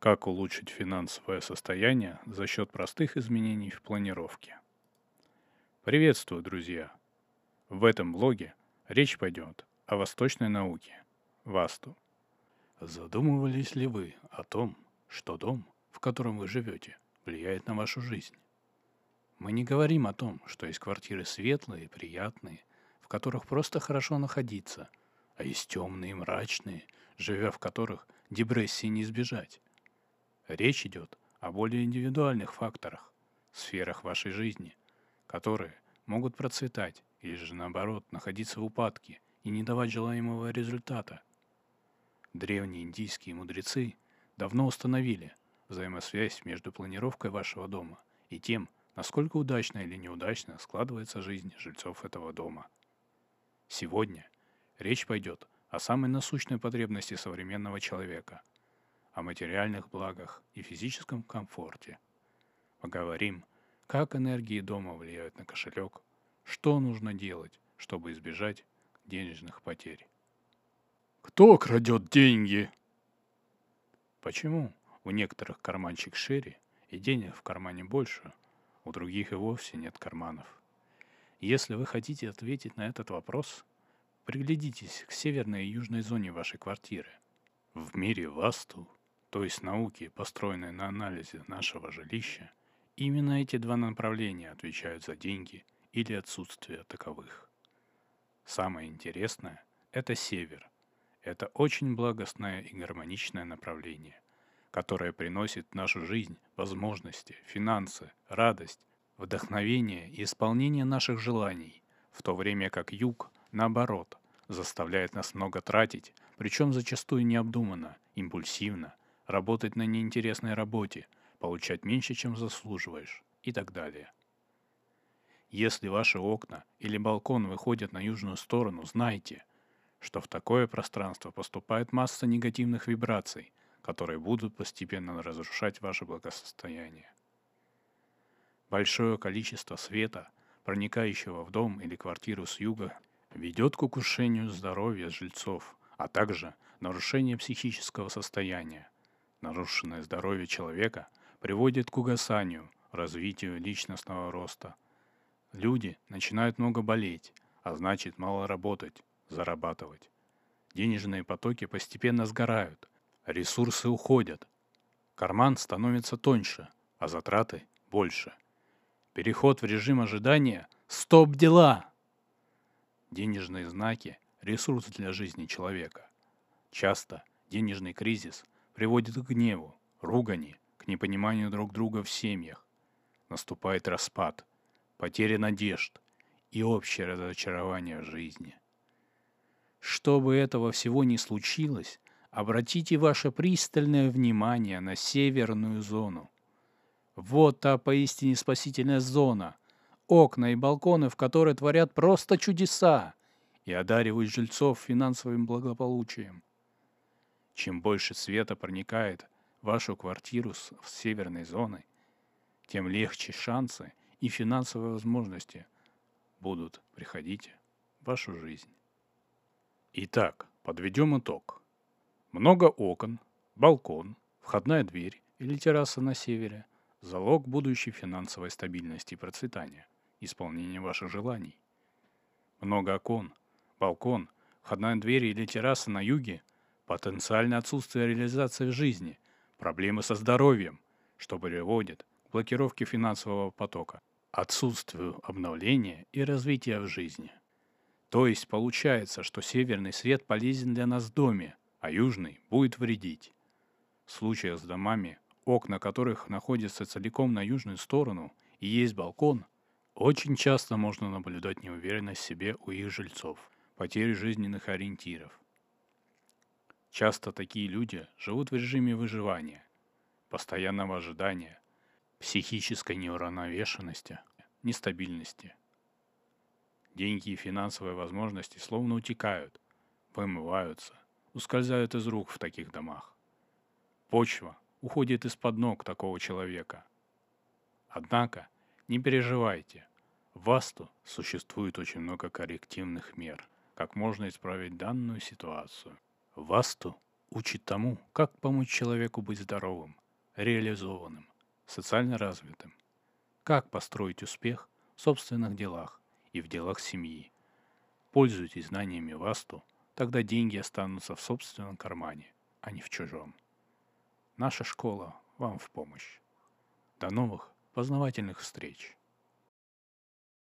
Как улучшить финансовое состояние за счет простых изменений в планировке? Приветствую, друзья! В этом блоге речь пойдет о восточной науке – васту. Задумывались ли вы о том, что дом, в котором вы живете, влияет на вашу жизнь? Мы не говорим о том, что есть квартиры светлые, приятные, в которых просто хорошо находиться, а есть темные, мрачные, живя в которых депрессии не избежать. Речь идет о более индивидуальных факторах, сферах вашей жизни, которые могут процветать или же наоборот находиться в упадке и не давать желаемого результата. Древние индийские мудрецы давно установили взаимосвязь между планировкой вашего дома и тем, насколько удачно или неудачно складывается жизнь жильцов этого дома. Сегодня речь пойдет о самой насущной потребности современного человека – о материальных благах и физическом комфорте. Поговорим, как энергии дома влияют на кошелек, что нужно делать, чтобы избежать денежных потерь. Кто крадет деньги? Почему у некоторых карманчик шире и денег в кармане больше, у других и вовсе нет карманов? Если вы хотите ответить на этот вопрос, приглядитесь к северной и южной зоне вашей квартиры. В мире Васту то есть науки, построенной на анализе нашего жилища, именно эти два направления отвечают за деньги или отсутствие таковых. Самое интересное – это север. Это очень благостное и гармоничное направление, которое приносит в нашу жизнь возможности, финансы, радость, вдохновение и исполнение наших желаний, в то время как юг, наоборот, заставляет нас много тратить, причем зачастую необдуманно, импульсивно, работать на неинтересной работе, получать меньше, чем заслуживаешь и так далее. Если ваши окна или балкон выходят на южную сторону, знайте, что в такое пространство поступает масса негативных вибраций, которые будут постепенно разрушать ваше благосостояние. Большое количество света, проникающего в дом или квартиру с юга, ведет к укушению здоровья жильцов, а также нарушению психического состояния, Нарушенное здоровье человека приводит к угасанию, развитию личностного роста. Люди начинают много болеть, а значит мало работать, зарабатывать. Денежные потоки постепенно сгорают, ресурсы уходят. Карман становится тоньше, а затраты больше. Переход в режим ожидания – стоп дела! Денежные знаки – ресурс для жизни человека. Часто денежный кризис приводит к гневу, ругани, к непониманию друг друга в семьях. Наступает распад, потеря надежд и общее разочарование в жизни. Чтобы этого всего не случилось, обратите ваше пристальное внимание на северную зону. Вот та поистине спасительная зона, окна и балконы, в которой творят просто чудеса и одаривают жильцов финансовым благополучием. Чем больше света проникает в вашу квартиру с северной зоной, тем легче шансы и финансовые возможности будут приходить в вашу жизнь. Итак, подведем итог. Много окон, балкон, входная дверь или терраса на севере – залог будущей финансовой стабильности и процветания, исполнения ваших желаний. Много окон, балкон, входная дверь или терраса на юге потенциальное отсутствие реализации в жизни, проблемы со здоровьем, что приводит к блокировке финансового потока, отсутствию обновления и развития в жизни. То есть получается, что северный свет полезен для нас в доме, а южный будет вредить. В случаях с домами, окна которых находятся целиком на южную сторону и есть балкон, очень часто можно наблюдать неуверенность в себе у их жильцов, потерю жизненных ориентиров, Часто такие люди живут в режиме выживания, постоянного ожидания, психической неуравновешенности, нестабильности. Деньги и финансовые возможности словно утекают, вымываются, ускользают из рук в таких домах. Почва уходит из-под ног такого человека. Однако, не переживайте, в Васту существует очень много коррективных мер, как можно исправить данную ситуацию – Васту учит тому, как помочь человеку быть здоровым, реализованным, социально развитым, как построить успех в собственных делах и в делах семьи. Пользуйтесь знаниями Васту, тогда деньги останутся в собственном кармане, а не в чужом. Наша школа вам в помощь. До новых познавательных встреч!